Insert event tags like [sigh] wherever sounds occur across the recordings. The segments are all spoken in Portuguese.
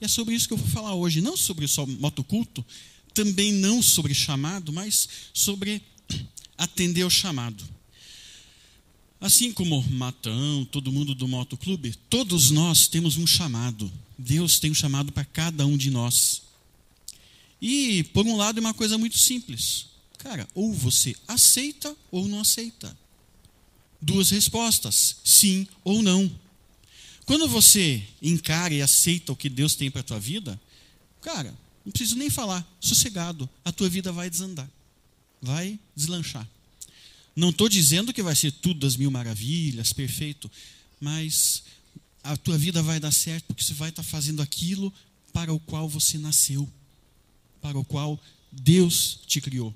E é sobre isso que eu vou falar hoje. Não sobre só motoculto, também não sobre chamado, mas sobre atender o chamado. Assim como Matão, todo mundo do motoclube, todos nós temos um chamado. Deus tem um chamado para cada um de nós. E, por um lado, é uma coisa muito simples. Cara, ou você aceita ou não aceita. Duas respostas: sim ou não. Quando você encara e aceita o que Deus tem para a tua vida, cara, não preciso nem falar, sossegado, a tua vida vai desandar, vai deslanchar. Não estou dizendo que vai ser tudo das mil maravilhas, perfeito, mas a tua vida vai dar certo porque você vai estar tá fazendo aquilo para o qual você nasceu, para o qual Deus te criou.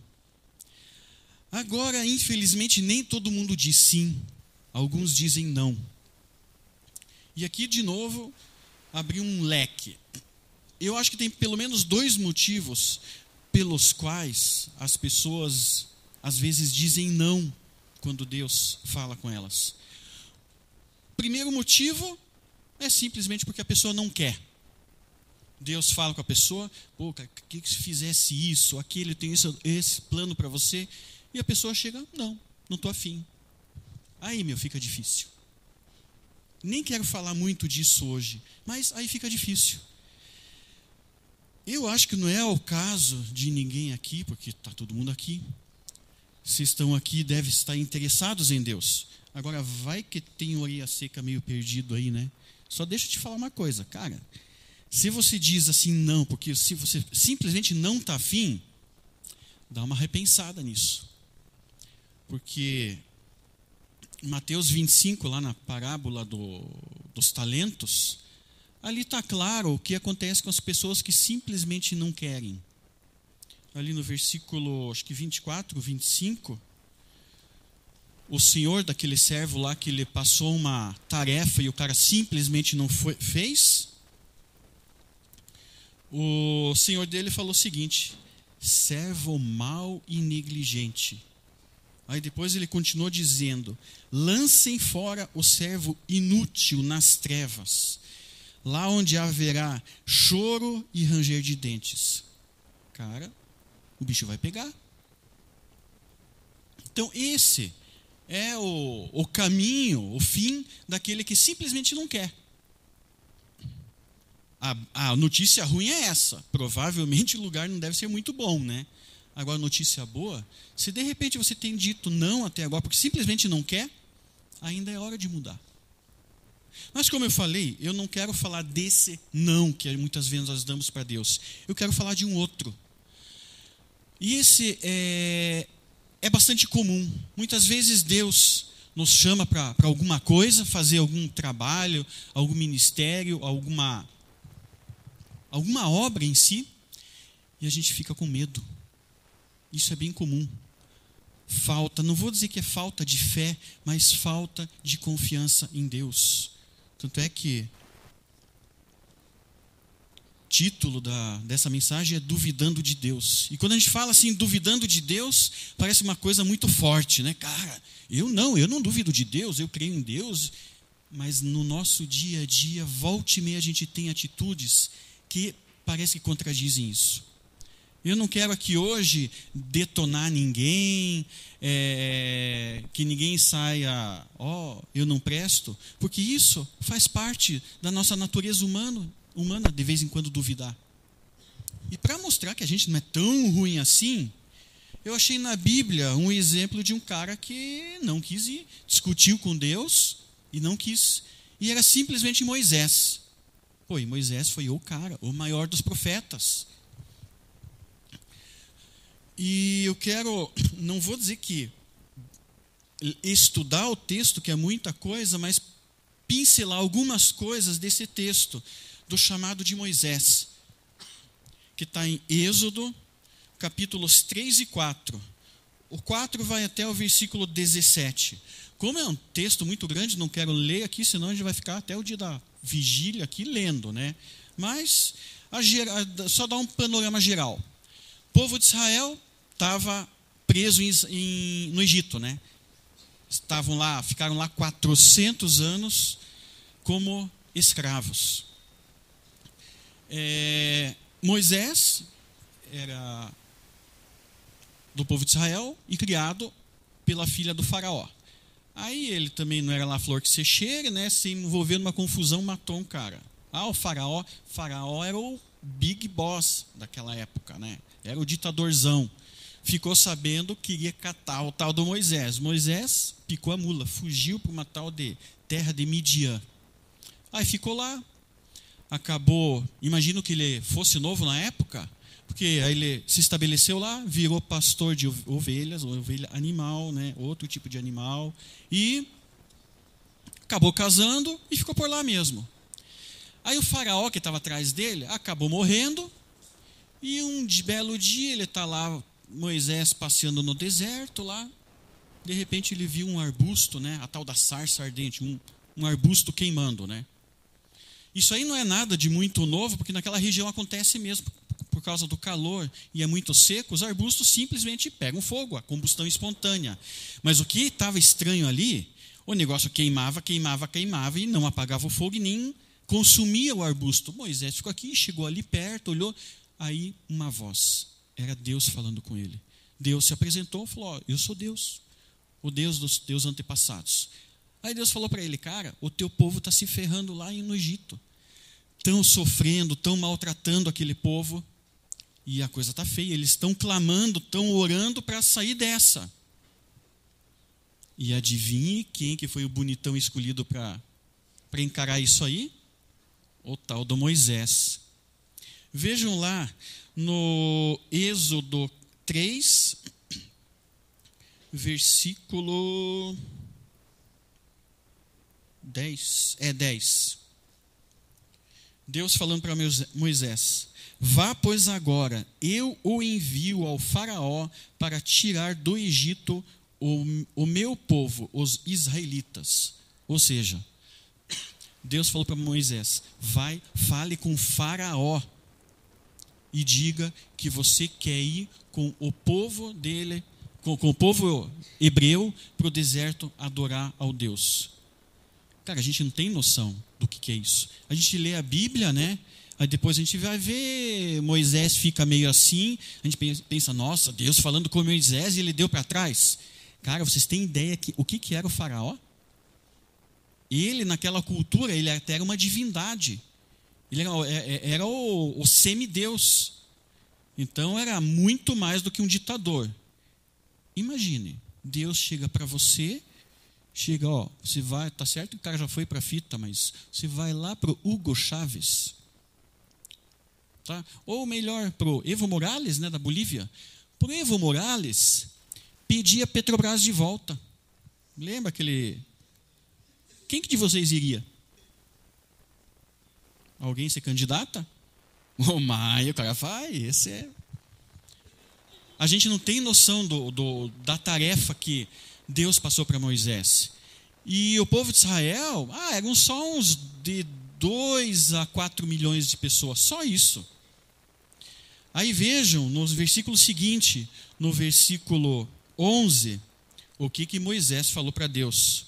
Agora, infelizmente, nem todo mundo diz sim, alguns dizem não. E aqui, de novo, abri um leque. Eu acho que tem pelo menos dois motivos pelos quais as pessoas às vezes dizem não quando Deus fala com elas. Primeiro motivo é simplesmente porque a pessoa não quer. Deus fala com a pessoa, pô, que, que se fizesse isso, aquele, tem isso, esse plano para você, e a pessoa chega, não, não estou afim. Aí, meu, fica difícil. Nem quero falar muito disso hoje, mas aí fica difícil. Eu acho que não é o caso de ninguém aqui, porque está todo mundo aqui. Se estão aqui, devem estar interessados em Deus. Agora, vai que tem orelha seca meio perdido aí, né? Só deixa eu te falar uma coisa, cara. Se você diz assim não, porque se você simplesmente não está afim, dá uma repensada nisso. Porque Mateus 25, lá na parábola do, dos talentos, ali está claro o que acontece com as pessoas que simplesmente não querem. Ali no versículo, acho que 24, 25, o senhor daquele servo lá que ele passou uma tarefa e o cara simplesmente não foi, fez, o senhor dele falou o seguinte: servo mau e negligente Aí depois ele continuou dizendo: lancem fora o servo inútil nas trevas, lá onde haverá choro e ranger de dentes. Cara, o bicho vai pegar. Então, esse é o, o caminho, o fim daquele que simplesmente não quer. A, a notícia ruim é essa. Provavelmente o lugar não deve ser muito bom, né? Agora, notícia boa: se de repente você tem dito não até agora, porque simplesmente não quer, ainda é hora de mudar. Mas, como eu falei, eu não quero falar desse não que muitas vezes nós damos para Deus. Eu quero falar de um outro. E esse é, é bastante comum. Muitas vezes Deus nos chama para alguma coisa, fazer algum trabalho, algum ministério, alguma, alguma obra em si, e a gente fica com medo. Isso é bem comum. Falta, não vou dizer que é falta de fé, mas falta de confiança em Deus. Tanto é que título da, dessa mensagem é Duvidando de Deus. E quando a gente fala assim, duvidando de Deus, parece uma coisa muito forte, né? Cara, eu não, eu não duvido de Deus, eu creio em Deus, mas no nosso dia a dia, volte e meia, a gente tem atitudes que parece que contradizem isso. Eu não quero aqui hoje detonar ninguém, é, que ninguém saia, ó, oh, eu não presto, porque isso faz parte da nossa natureza humana, humana de vez em quando duvidar. E para mostrar que a gente não é tão ruim assim, eu achei na Bíblia um exemplo de um cara que não quis ir, discutiu com Deus e não quis. E era simplesmente Moisés. Pô, e Moisés foi o cara, o maior dos profetas. E eu quero, não vou dizer que estudar o texto, que é muita coisa, mas pincelar algumas coisas desse texto, do chamado de Moisés, que está em Êxodo, capítulos 3 e 4. O 4 vai até o versículo 17. Como é um texto muito grande, não quero ler aqui, senão a gente vai ficar até o dia da vigília aqui lendo, né? Mas a, só dar um panorama geral povo de Israel estava preso em, em, no Egito, né? Estavam lá, ficaram lá 400 anos como escravos. É, Moisés era do povo de Israel e criado pela filha do faraó. Aí ele também não era lá flor que se cheira, né? Se envolveu numa confusão, matou um cara. Ah, o faraó, faraó era o big boss daquela época, né? Era o ditadorzão. Ficou sabendo que iria catar o tal do Moisés. Moisés picou a mula, fugiu para uma tal de terra de Midian. Aí ficou lá. Acabou, imagino que ele fosse novo na época, porque aí ele se estabeleceu lá, virou pastor de ovelhas, ovelha animal, né, outro tipo de animal, e acabou casando e ficou por lá mesmo. Aí o faraó que estava atrás dele acabou morrendo, e um belo dia ele está lá, Moisés passeando no deserto lá, de repente ele viu um arbusto, né, a tal da sarça ardente, um, um arbusto queimando, né. Isso aí não é nada de muito novo, porque naquela região acontece mesmo, por causa do calor e é muito seco, os arbustos simplesmente pegam fogo, a combustão espontânea. Mas o que estava estranho ali, o negócio queimava, queimava, queimava e não apagava o fogo e nem consumia o arbusto. Moisés ficou aqui, chegou ali perto, olhou, aí uma voz, era Deus falando com ele. Deus se apresentou e falou: Eu sou Deus, o Deus dos teus antepassados. Aí Deus falou para ele: Cara, o teu povo está se ferrando lá no Egito. Estão sofrendo, estão maltratando aquele povo. E a coisa está feia. Eles estão clamando, estão orando para sair dessa. E adivinhe quem que foi o bonitão escolhido para encarar isso aí? O tal do Moisés. Vejam lá no Êxodo 3, versículo 10. É 10. Deus falando para Moisés: Vá, pois, agora, eu o envio ao Faraó para tirar do Egito o, o meu povo, os israelitas. Ou seja, Deus falou para Moisés: Vai, fale com Faraó e diga que você quer ir com o povo dele, com, com o povo hebreu, para o deserto adorar ao Deus. Cara, a gente não tem noção do que, que é isso. A gente lê a Bíblia, né? Aí depois a gente vai ver, Moisés fica meio assim, a gente pensa, nossa, Deus falando com Moisés e ele deu para trás. Cara, vocês têm ideia que o que, que era o faraó? Ele, naquela cultura, ele até era uma divindade. Ele era, é, é, era o, o semideus. Então era muito mais do que um ditador. Imagine, Deus chega para você, chega, ó, você vai, tá certo que o cara já foi para a fita, mas você vai lá para o Hugo Chaves Tá? Ou melhor, para o Evo Morales, né, da Bolívia. Para o Evo Morales, pedia Petrobras de volta. Lembra aquele. Quem que de vocês iria? Alguém se candidata? [laughs] O Maio, o cara vai, esse é. A gente não tem noção do, do da tarefa que Deus passou para Moisés. E o povo de Israel, ah, eram só uns de 2 a 4 milhões de pessoas, só isso. Aí vejam no versículo seguinte, no versículo 11, o que, que Moisés falou para Deus.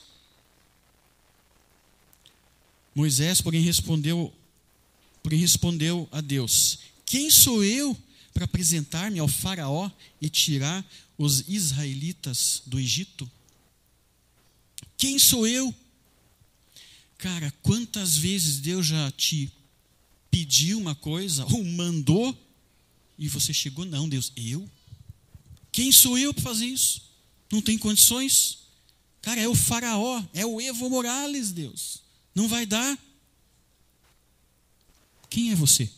Moisés, porém, respondeu, porém, respondeu a Deus: Quem sou eu para apresentar-me ao Faraó e tirar os israelitas do Egito? Quem sou eu? Cara, quantas vezes Deus já te pediu uma coisa ou mandou e você chegou, não, Deus, eu? Quem sou eu para fazer isso? Não tem condições? Cara, é o Faraó, é o Evo Morales, Deus. Não vai dar. Quem é você?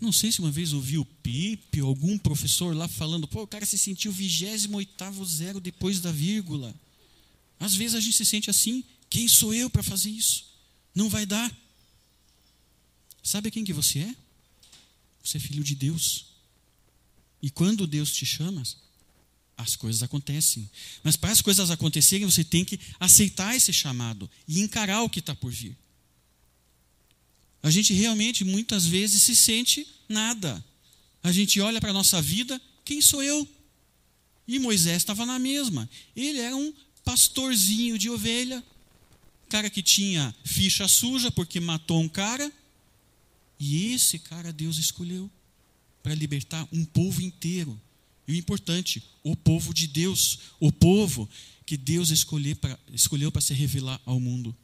Não sei se uma vez ouvi o Pipe, algum professor lá falando, pô, o cara se sentiu 28 zero depois da vírgula. Às vezes a gente se sente assim, quem sou eu para fazer isso? Não vai dar. Sabe quem que você é? Você é filho de Deus. E quando Deus te chama, as coisas acontecem. Mas para as coisas acontecerem, você tem que aceitar esse chamado e encarar o que está por vir. A gente realmente, muitas vezes, se sente nada. A gente olha para a nossa vida, quem sou eu? E Moisés estava na mesma. Ele era um pastorzinho de ovelha, cara que tinha ficha suja porque matou um cara. E esse cara Deus escolheu para libertar um povo inteiro. E o importante, o povo de Deus, o povo que Deus escolheu para se revelar ao mundo.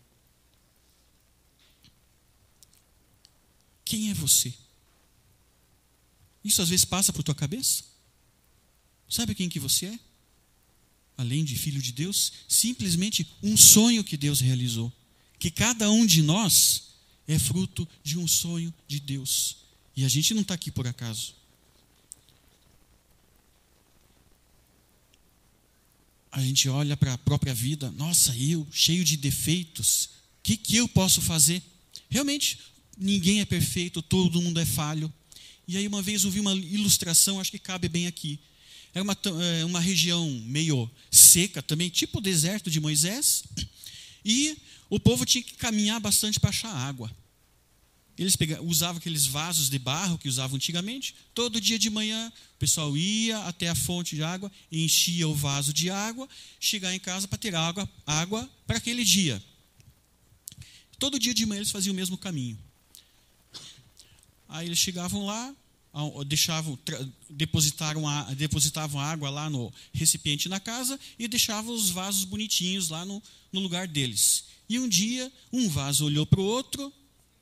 Quem é você? Isso às vezes passa por tua cabeça? Sabe quem que você é? Além de filho de Deus, simplesmente um sonho que Deus realizou. Que cada um de nós é fruto de um sonho de Deus. E a gente não está aqui por acaso. A gente olha para a própria vida, nossa, eu, cheio de defeitos, o que, que eu posso fazer? Realmente, ninguém é perfeito, todo mundo é falho. E aí, uma vez, eu vi uma ilustração, acho que cabe bem aqui. Era uma, é, uma região meio seca também, tipo o deserto de Moisés, e o povo tinha que caminhar bastante para achar água. Eles pegavam, usavam aqueles vasos de barro que usavam antigamente. Todo dia de manhã, o pessoal ia até a fonte de água, enchia o vaso de água, chegar em casa para ter água, água para aquele dia. Todo dia de manhã eles faziam o mesmo caminho. Aí eles chegavam lá, deixavam, depositaram, depositavam água lá no recipiente na casa e deixavam os vasos bonitinhos lá no, no lugar deles. E um dia, um vaso olhou para o outro,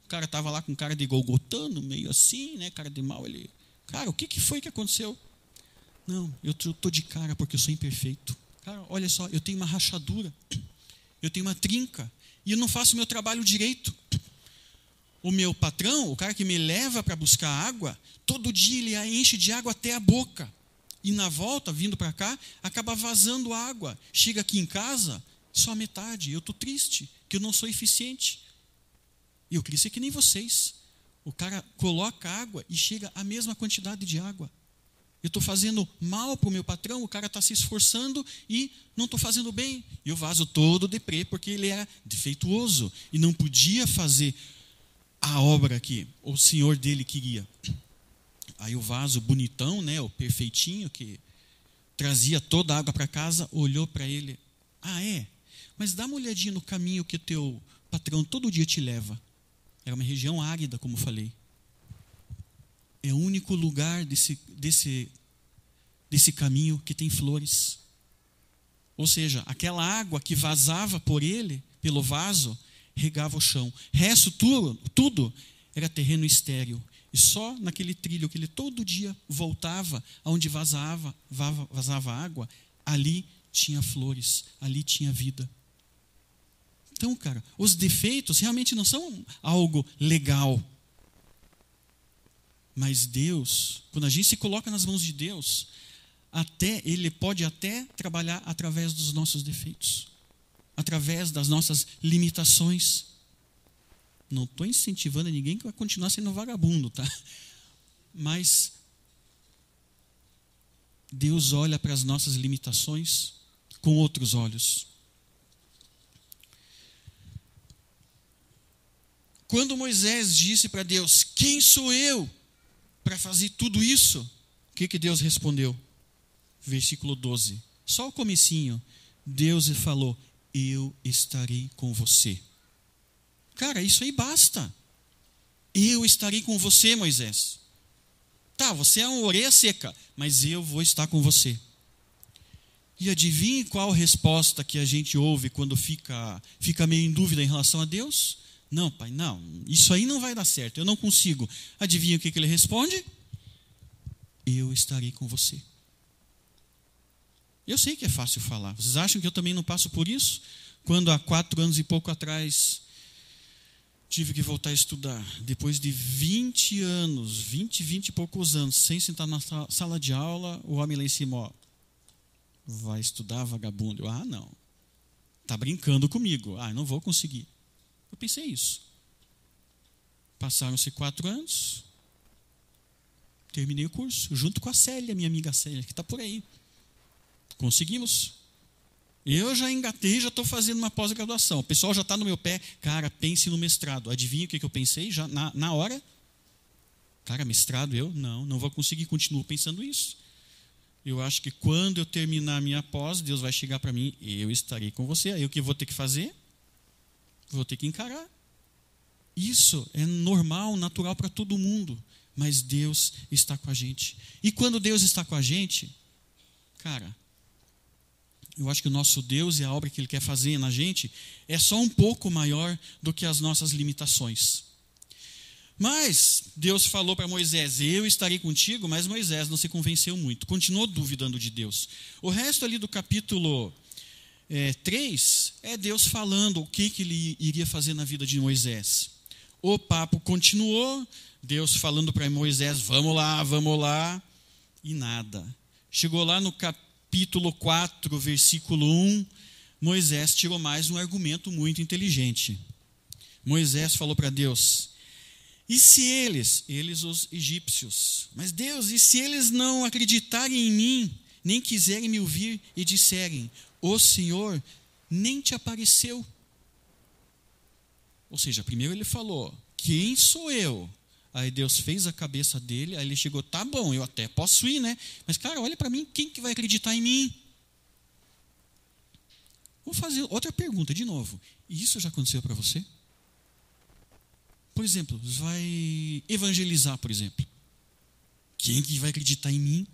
o cara estava lá com cara de golgotano, meio assim, né, cara de mal. Ele, cara, o que, que foi que aconteceu? Não, eu estou de cara porque eu sou imperfeito. Cara, olha só, eu tenho uma rachadura, eu tenho uma trinca, e eu não faço meu trabalho direito o meu patrão, o cara que me leva para buscar água, todo dia ele a enche de água até a boca. E na volta, vindo para cá, acaba vazando água. Chega aqui em casa, só a metade. Eu estou triste, que eu não sou eficiente. E eu queria ser que nem vocês. O cara coloca água e chega a mesma quantidade de água. Eu estou fazendo mal para o meu patrão, o cara está se esforçando e não estou fazendo bem. E eu vaso todo deprê, porque ele era defeituoso e não podia fazer a obra que o senhor dele queria. Aí o vaso bonitão, né, o perfeitinho, que trazia toda a água para casa, olhou para ele. Ah, é? Mas dá uma olhadinha no caminho que teu patrão todo dia te leva. Era uma região árida, como falei. É o único lugar desse, desse, desse caminho que tem flores. Ou seja, aquela água que vazava por ele, pelo vaso, regava o chão. Resto tudo, tudo era terreno estéril. E só naquele trilho que ele todo dia voltava, aonde vazava, vazava água, ali tinha flores, ali tinha vida. Então, cara, os defeitos realmente não são algo legal. Mas Deus, quando a gente se coloca nas mãos de Deus, até ele pode até trabalhar através dos nossos defeitos através das nossas limitações. Não estou incentivando ninguém que vai continuar sendo vagabundo, tá? Mas Deus olha para as nossas limitações com outros olhos. Quando Moisés disse para Deus: Quem sou eu para fazer tudo isso? O que, que Deus respondeu? Versículo 12. Só o comecinho. Deus falou: eu estarei com você. Cara, isso aí basta. Eu estarei com você, Moisés. Tá, você é uma orelha seca, mas eu vou estar com você. E adivinhe qual resposta que a gente ouve quando fica, fica meio em dúvida em relação a Deus? Não, pai, não, isso aí não vai dar certo, eu não consigo. Adivinha o que, que ele responde? Eu estarei com você. Eu sei que é fácil falar. Vocês acham que eu também não passo por isso? Quando há quatro anos e pouco atrás tive que voltar a estudar, depois de 20 anos, 20, 20 e poucos anos, sem sentar na sala de aula, o homem lá em cima, ó, vai estudar vagabundo. Eu, ah, não. Está brincando comigo. Ah, não vou conseguir. Eu pensei isso. Passaram-se quatro anos, terminei o curso, junto com a Célia, minha amiga Célia, que está por aí. Conseguimos. Eu já engatei, já estou fazendo uma pós-graduação. O pessoal já está no meu pé. Cara, pense no mestrado. Adivinha o que, que eu pensei já na, na hora? Cara, mestrado eu? Não, não vou conseguir. Continuo pensando isso. Eu acho que quando eu terminar a minha pós, Deus vai chegar para mim, eu estarei com você. Aí o que eu vou ter que fazer? Vou ter que encarar. Isso é normal, natural para todo mundo. Mas Deus está com a gente. E quando Deus está com a gente, cara, eu acho que o nosso Deus e a obra que Ele quer fazer na gente é só um pouco maior do que as nossas limitações. Mas Deus falou para Moisés: Eu estarei contigo, mas Moisés não se convenceu muito, continuou duvidando de Deus. O resto ali do capítulo é, 3 é Deus falando o que, que ele iria fazer na vida de Moisés. O papo continuou, Deus falando para Moisés: Vamos lá, vamos lá, e nada. Chegou lá no capítulo 4, versículo 1, Moisés tirou mais um argumento muito inteligente. Moisés falou para Deus: e se eles, eles os egípcios, mas Deus, e se eles não acreditarem em mim, nem quiserem me ouvir e disserem: O Senhor nem te apareceu? Ou seja, primeiro ele falou: Quem sou eu? Aí Deus fez a cabeça dele, aí ele chegou: Tá bom, eu até posso ir, né? Mas cara, olha para mim, quem que vai acreditar em mim? Vou fazer outra pergunta de novo. Isso já aconteceu para você? Por exemplo, vai evangelizar, por exemplo. Quem que vai acreditar em mim?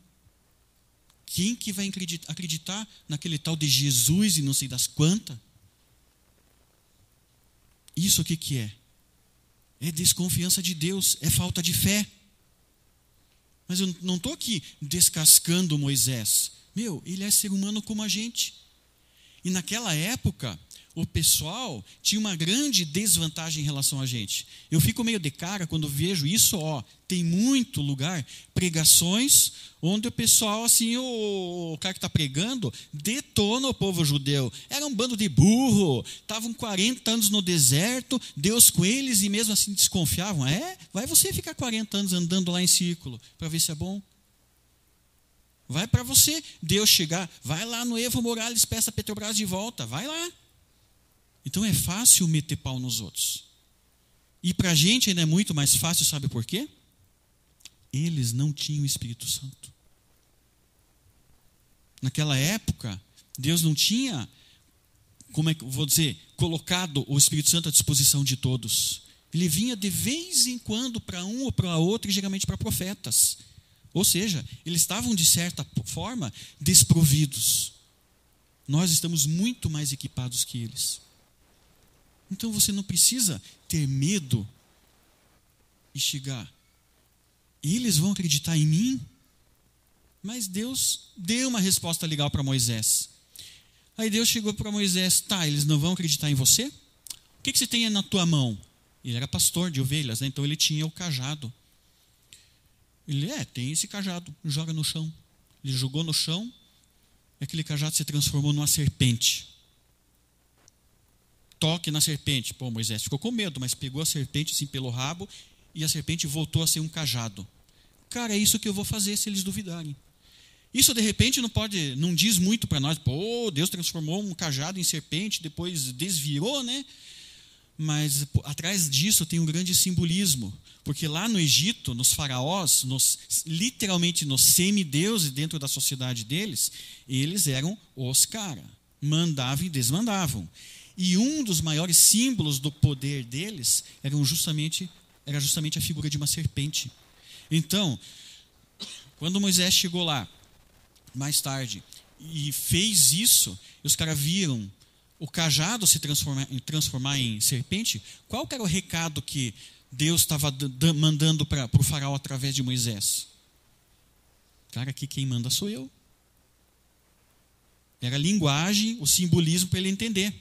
Quem que vai acreditar naquele tal de Jesus e não sei das quantas? Isso o que, que é? É desconfiança de Deus, é falta de fé. Mas eu não estou aqui descascando Moisés. Meu, ele é ser humano como a gente. E naquela época, o pessoal tinha uma grande desvantagem em relação a gente. Eu fico meio de cara quando vejo isso, ó, tem muito lugar, pregações, onde o pessoal, assim, o, o cara que está pregando, detona o povo judeu. Era um bando de burro, estavam 40 anos no deserto, Deus com eles, e mesmo assim desconfiavam. É? Vai você ficar 40 anos andando lá em círculo, para ver se é bom? Vai para você, Deus chegar, vai lá no Evo Morales, peça a Petrobras de volta, vai lá. Então é fácil meter pau nos outros. E para a gente ainda é muito mais fácil, sabe por quê? Eles não tinham o Espírito Santo. Naquela época, Deus não tinha, como é que vou dizer, colocado o Espírito Santo à disposição de todos. Ele vinha de vez em quando para um ou para outro, e geralmente para profetas. Ou seja, eles estavam, de certa forma, desprovidos. Nós estamos muito mais equipados que eles. Então você não precisa ter medo e chegar. Eles vão acreditar em mim? Mas Deus deu uma resposta legal para Moisés. Aí Deus chegou para Moisés: tá, eles não vão acreditar em você? O que, que você tem na tua mão? Ele era pastor de ovelhas, né? então ele tinha o cajado. Ele é, tem esse cajado, joga no chão. Ele jogou no chão, e aquele cajado se transformou numa serpente toque na serpente. Pô, Moisés ficou com medo, mas pegou a serpente assim pelo rabo e a serpente voltou a ser um cajado. Cara, é isso que eu vou fazer se eles duvidarem. Isso de repente não pode, não diz muito para nós. Pô, Deus transformou um cajado em serpente, depois desvirou, né? Mas pô, atrás disso tem um grande simbolismo, porque lá no Egito, nos faraós, nos, literalmente nos semideuses dentro da sociedade deles, eles eram os cara, mandavam e desmandavam. E um dos maiores símbolos do poder deles era justamente, era justamente a figura de uma serpente. Então, quando Moisés chegou lá, mais tarde, e fez isso, e os caras viram o cajado se transformar, transformar em serpente, qual era o recado que Deus estava mandando para o faraó através de Moisés? Cara, aqui quem manda sou eu. Era a linguagem, o simbolismo para ele entender.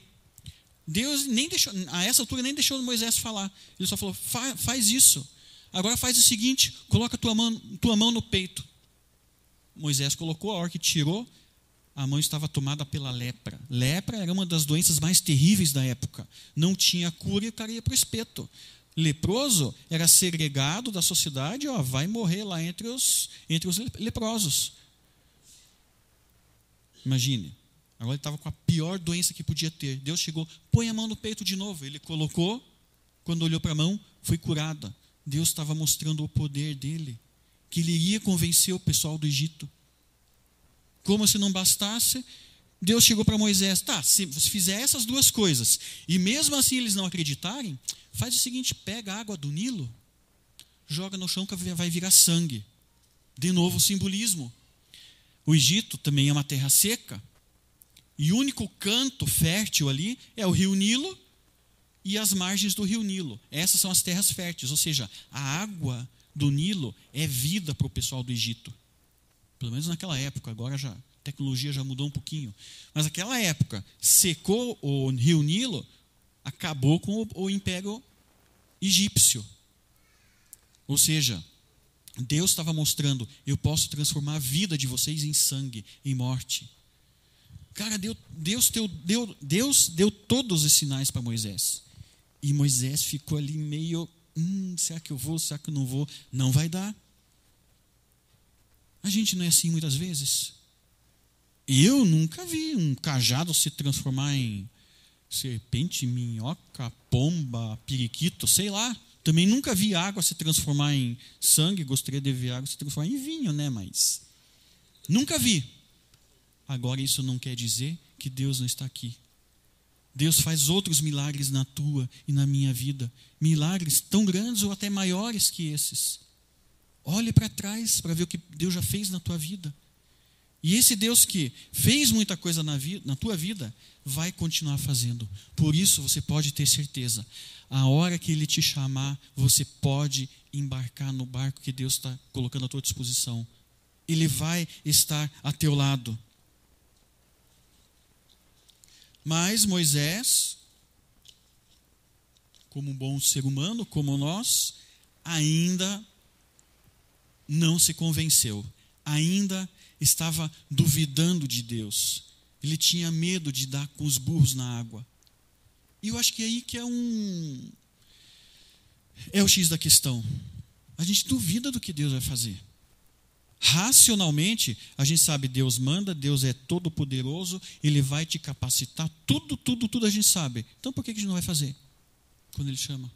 Deus nem deixou, a essa altura nem deixou Moisés falar. Ele só falou: Fa, faz isso. Agora faz o seguinte: coloca tua mão, tua mão no peito. Moisés colocou, a hora que tirou, a mão estava tomada pela lepra. Lepra era uma das doenças mais terríveis da época. Não tinha cura e o cara ia para o espeto. Leproso era segregado da sociedade, ó, vai morrer lá entre os, entre os leprosos. Imagine. Agora ele estava com a pior doença que podia ter. Deus chegou, põe a mão no peito de novo. Ele colocou, quando olhou para a mão, foi curada. Deus estava mostrando o poder dele, que ele iria convencer o pessoal do Egito. Como se não bastasse, Deus chegou para Moisés: tá, se você fizer essas duas coisas, e mesmo assim eles não acreditarem, faz o seguinte: pega a água do Nilo, joga no chão que vai virar sangue. De novo o simbolismo. O Egito também é uma terra seca. E o único canto fértil ali é o rio Nilo e as margens do rio Nilo. Essas são as terras férteis, ou seja, a água do Nilo é vida para o pessoal do Egito. Pelo menos naquela época, agora já a tecnologia já mudou um pouquinho. Mas naquela época, secou o rio Nilo, acabou com o, o império egípcio. Ou seja, Deus estava mostrando: eu posso transformar a vida de vocês em sangue, em morte. Cara, Deus, Deus, deu, deu, Deus deu todos os sinais para Moisés. E Moisés ficou ali meio: hum, será que eu vou? Será que eu não vou? Não vai dar. A gente não é assim muitas vezes. Eu nunca vi um cajado se transformar em serpente, minhoca, pomba, periquito, sei lá. Também nunca vi água se transformar em sangue, gostaria de ver água se transformar em vinho, né? Mas nunca vi. Agora isso não quer dizer que Deus não está aqui. Deus faz outros milagres na tua e na minha vida, milagres tão grandes ou até maiores que esses. Olhe para trás para ver o que Deus já fez na tua vida. E esse Deus que fez muita coisa na, vida, na tua vida, vai continuar fazendo. Por isso você pode ter certeza. A hora que Ele te chamar, você pode embarcar no barco que Deus está colocando à tua disposição. Ele vai estar a teu lado. Mas Moisés, como um bom ser humano, como nós, ainda não se convenceu, ainda estava duvidando de Deus. Ele tinha medo de dar com os burros na água. E eu acho que é aí que é um. É o X da questão. A gente duvida do que Deus vai fazer. Racionalmente, a gente sabe, Deus manda, Deus é todo poderoso, Ele vai te capacitar, tudo, tudo, tudo a gente sabe. Então por que a gente não vai fazer quando Ele chama?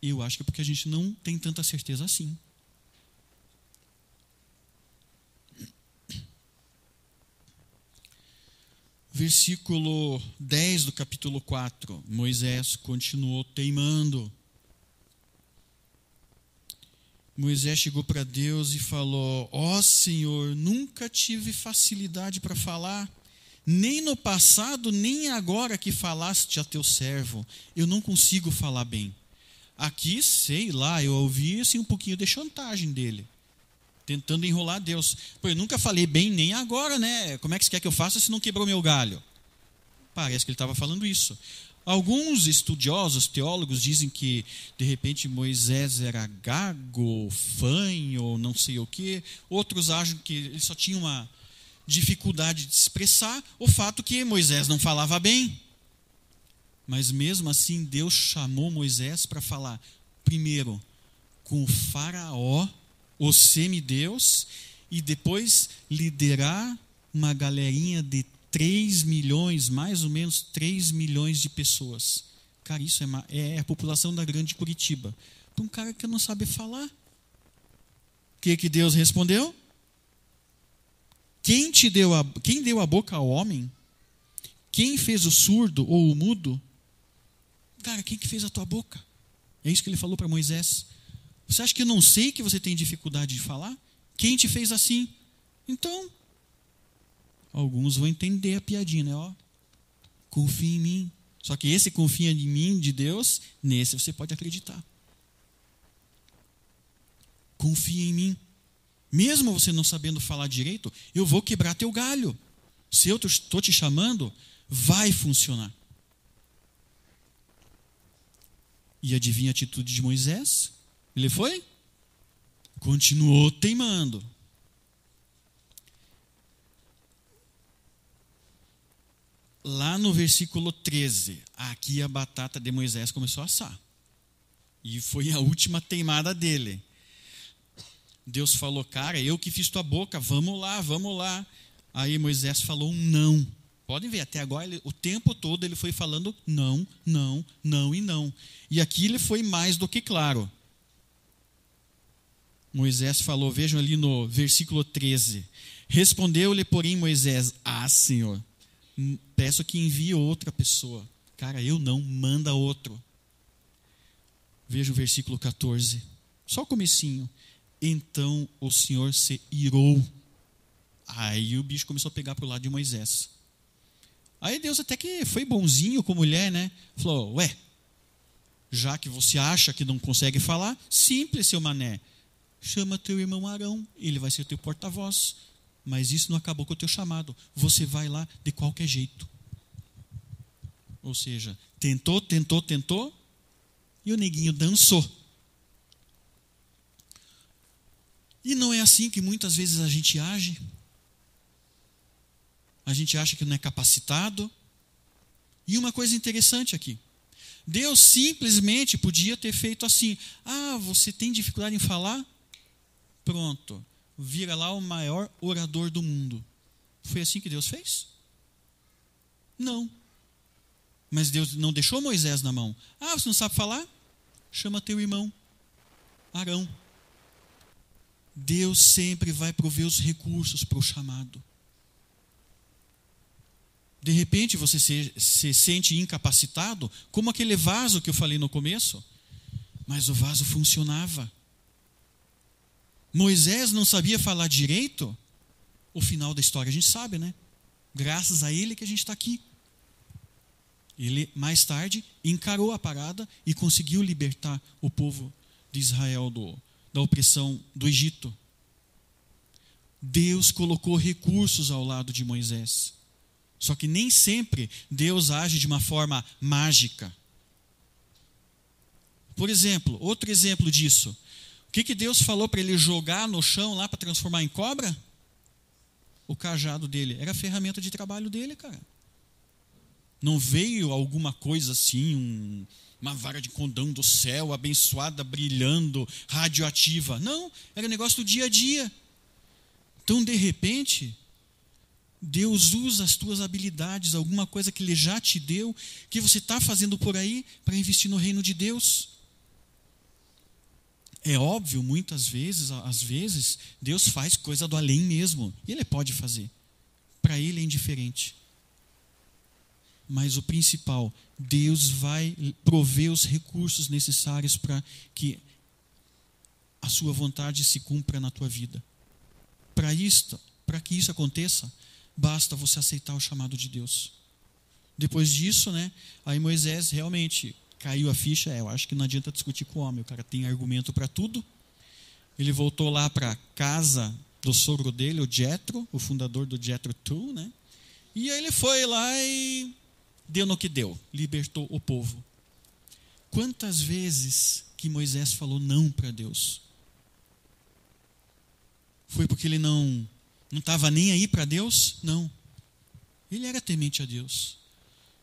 Eu acho que é porque a gente não tem tanta certeza assim. Versículo 10 do capítulo 4. Moisés continuou teimando. Moisés chegou para Deus e falou: Ó oh, Senhor, nunca tive facilidade para falar, nem no passado, nem agora que falaste a teu servo. Eu não consigo falar bem. Aqui, sei lá, eu ouvi assim, um pouquinho de chantagem dele tentando enrolar Deus. Pô, eu nunca falei bem nem agora, né? Como é que você quer que eu faça se não quebrou meu galho? Parece que ele estava falando isso. Alguns estudiosos, teólogos, dizem que de repente Moisés era gago, fanho, não sei o quê. Outros acham que ele só tinha uma dificuldade de expressar o fato que Moisés não falava bem. Mas mesmo assim, Deus chamou Moisés para falar, primeiro, com o Faraó o semideus, e depois liderar uma galerinha de 3 milhões, mais ou menos 3 milhões de pessoas. Cara, isso é, é a população da grande Curitiba. Para um cara que não sabe falar. O que, que Deus respondeu? Quem te deu a, quem deu a boca ao homem? Quem fez o surdo ou o mudo? Cara, quem que fez a tua boca? É isso que ele falou para Moisés. Você acha que eu não sei que você tem dificuldade de falar? Quem te fez assim? Então, alguns vão entender a piadinha, né? Ó, confia em mim. Só que esse confia em mim, de Deus, nesse você pode acreditar. Confia em mim. Mesmo você não sabendo falar direito, eu vou quebrar teu galho. Se eu estou te chamando, vai funcionar. E adivinha a atitude de Moisés? Ele foi? Continuou teimando. Lá no versículo 13, aqui a batata de Moisés começou a assar. E foi a última teimada dele. Deus falou, cara, eu que fiz tua boca, vamos lá, vamos lá. Aí Moisés falou um não. Podem ver, até agora, ele, o tempo todo ele foi falando não, não, não e não. E aqui ele foi mais do que claro. Moisés falou, vejam ali no versículo 13: Respondeu-lhe, porém, Moisés: Ah, Senhor, peço que envie outra pessoa. Cara, eu não, manda outro. Veja o versículo 14. Só o comecinho. Então o Senhor se irou. Aí o bicho começou a pegar para o lado de Moisés. Aí Deus até que foi bonzinho com a mulher, né? Falou, ué, já que você acha que não consegue falar, simples, seu mané. Chama teu irmão Arão, ele vai ser teu porta-voz. Mas isso não acabou com o teu chamado. Você vai lá de qualquer jeito. Ou seja, tentou, tentou, tentou, e o neguinho dançou. E não é assim que muitas vezes a gente age. A gente acha que não é capacitado. E uma coisa interessante aqui. Deus simplesmente podia ter feito assim: ah, você tem dificuldade em falar? Pronto, vira lá o maior orador do mundo. Foi assim que Deus fez? Não. Mas Deus não deixou Moisés na mão. Ah, você não sabe falar? Chama teu irmão, Arão. Deus sempre vai prover os recursos para o chamado. De repente você se, se sente incapacitado, como aquele vaso que eu falei no começo. Mas o vaso funcionava. Moisés não sabia falar direito. O final da história a gente sabe, né? Graças a ele que a gente está aqui. Ele, mais tarde, encarou a parada e conseguiu libertar o povo de Israel do, da opressão do Egito. Deus colocou recursos ao lado de Moisés. Só que nem sempre Deus age de uma forma mágica. Por exemplo, outro exemplo disso. Que, que Deus falou para ele jogar no chão lá para transformar em cobra? O cajado dele. Era a ferramenta de trabalho dele, cara. Não veio alguma coisa assim, um, uma vara de condão do céu, abençoada, brilhando, radioativa. Não, era negócio do dia a dia. Então, de repente, Deus usa as tuas habilidades, alguma coisa que Ele já te deu, que você está fazendo por aí para investir no reino de Deus. É óbvio, muitas vezes, às vezes, Deus faz coisa do além mesmo. Ele pode fazer. Para Ele é indiferente. Mas o principal, Deus vai prover os recursos necessários para que a sua vontade se cumpra na tua vida. Para isto, para que isso aconteça, Basta você aceitar o chamado de Deus. Depois disso, né, aí Moisés realmente caiu a ficha. É, eu acho que não adianta discutir com o homem, o cara tem argumento para tudo. Ele voltou lá para casa do sogro dele, o Jetro, o fundador do Jetro Tool, né? E aí ele foi lá e deu no que deu, libertou o povo. Quantas vezes que Moisés falou não para Deus? Foi porque ele não não estava nem aí para Deus? Não. Ele era temente a Deus.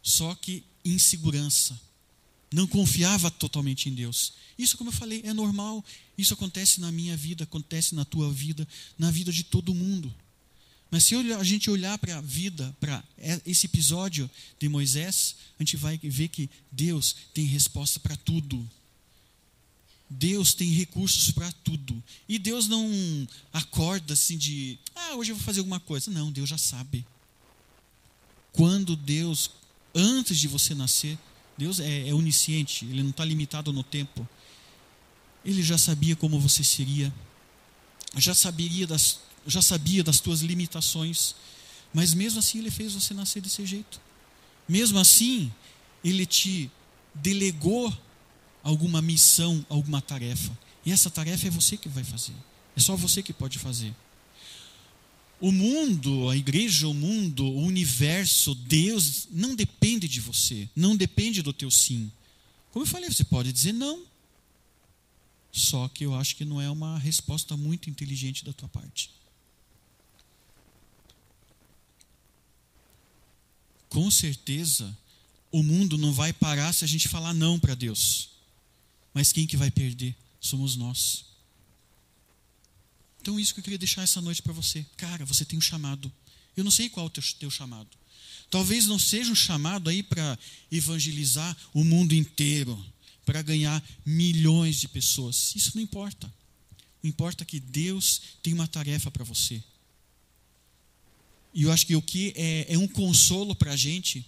Só que insegurança. Não confiava totalmente em Deus. Isso, como eu falei, é normal. Isso acontece na minha vida, acontece na tua vida, na vida de todo mundo. Mas se a gente olhar para a vida, para esse episódio de Moisés, a gente vai ver que Deus tem resposta para tudo. Deus tem recursos para tudo. E Deus não acorda assim de, ah, hoje eu vou fazer alguma coisa. Não, Deus já sabe. Quando Deus, antes de você nascer, Deus é, é onisciente, Ele não está limitado no tempo. Ele já sabia como você seria, já sabia das, já sabia das tuas limitações, mas mesmo assim Ele fez você nascer desse jeito. Mesmo assim, Ele te delegou alguma missão, alguma tarefa. E essa tarefa é você que vai fazer. É só você que pode fazer. O mundo, a igreja, o mundo, o universo, Deus, não depende de você, não depende do teu sim. Como eu falei, você pode dizer não. Só que eu acho que não é uma resposta muito inteligente da tua parte. Com certeza, o mundo não vai parar se a gente falar não para Deus. Mas quem que vai perder? Somos nós. Então, isso que eu queria deixar essa noite para você. Cara, você tem um chamado. Eu não sei qual é o teu, teu chamado. Talvez não seja um chamado aí para evangelizar o mundo inteiro, para ganhar milhões de pessoas. Isso não importa. O importa é que Deus tem uma tarefa para você. E eu acho que o que é, é um consolo para a gente,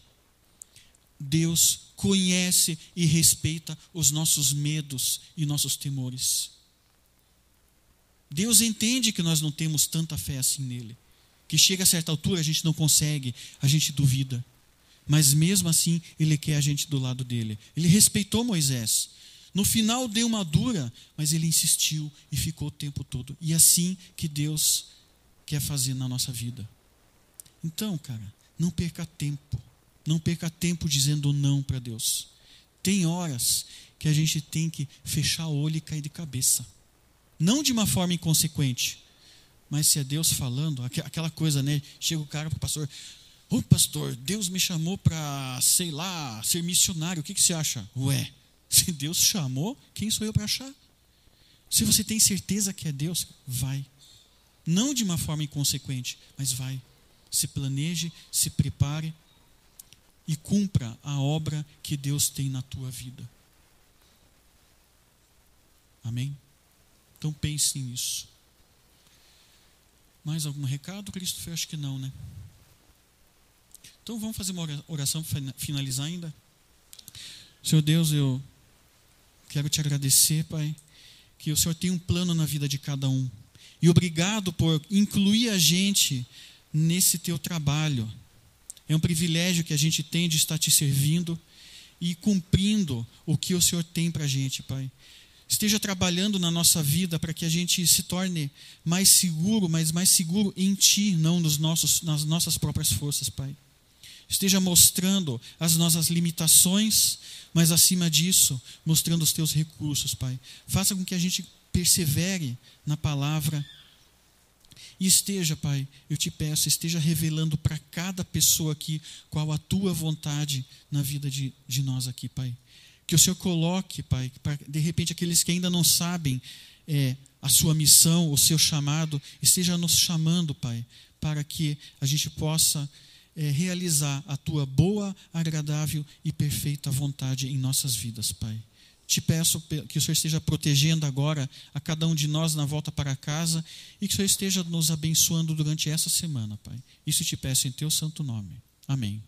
Deus conhece e respeita os nossos medos e nossos temores. Deus entende que nós não temos tanta fé assim nele, que chega a certa altura a gente não consegue, a gente duvida. Mas mesmo assim, ele quer a gente do lado dele. Ele respeitou Moisés. No final deu uma dura, mas ele insistiu e ficou o tempo todo. E é assim que Deus quer fazer na nossa vida. Então, cara, não perca tempo. Não perca tempo dizendo não para Deus. Tem horas que a gente tem que fechar o olho e cair de cabeça. Não de uma forma inconsequente, mas se é Deus falando, aquela coisa, né? Chega o cara para o pastor, ô pastor, Deus me chamou para, sei lá, ser missionário, o que, que você acha? Ué, [laughs] se Deus chamou, quem sou eu para achar? Se você tem certeza que é Deus, vai. Não de uma forma inconsequente, mas vai. Se planeje, se prepare e cumpra a obra que Deus tem na tua vida. Amém? Então pense nisso. Mais algum recado, Cristo? Acho que não, né? Então vamos fazer uma oração para finalizar ainda. Senhor Deus, eu quero te agradecer, Pai, que o Senhor tem um plano na vida de cada um. E obrigado por incluir a gente nesse teu trabalho. É um privilégio que a gente tem de estar te servindo e cumprindo o que o Senhor tem para a gente, Pai esteja trabalhando na nossa vida para que a gente se torne mais seguro, mas mais seguro em Ti, não nos nossos, nas nossas próprias forças, Pai. Esteja mostrando as nossas limitações, mas acima disso, mostrando os Teus recursos, Pai. Faça com que a gente persevere na palavra. E esteja, Pai, eu te peço, esteja revelando para cada pessoa aqui qual a tua vontade na vida de, de nós aqui, Pai. Que o Senhor coloque, Pai, para de repente aqueles que ainda não sabem é, a sua missão, o seu chamado, esteja nos chamando, Pai, para que a gente possa é, realizar a tua boa, agradável e perfeita vontade em nossas vidas, Pai. Te peço que o Senhor esteja protegendo agora a cada um de nós na volta para casa e que o Senhor esteja nos abençoando durante essa semana, Pai. Isso te peço em teu santo nome. Amém.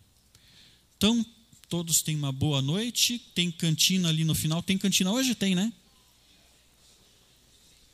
Então, Todos têm uma boa noite. Tem cantina ali no final. Tem cantina hoje? Tem, né?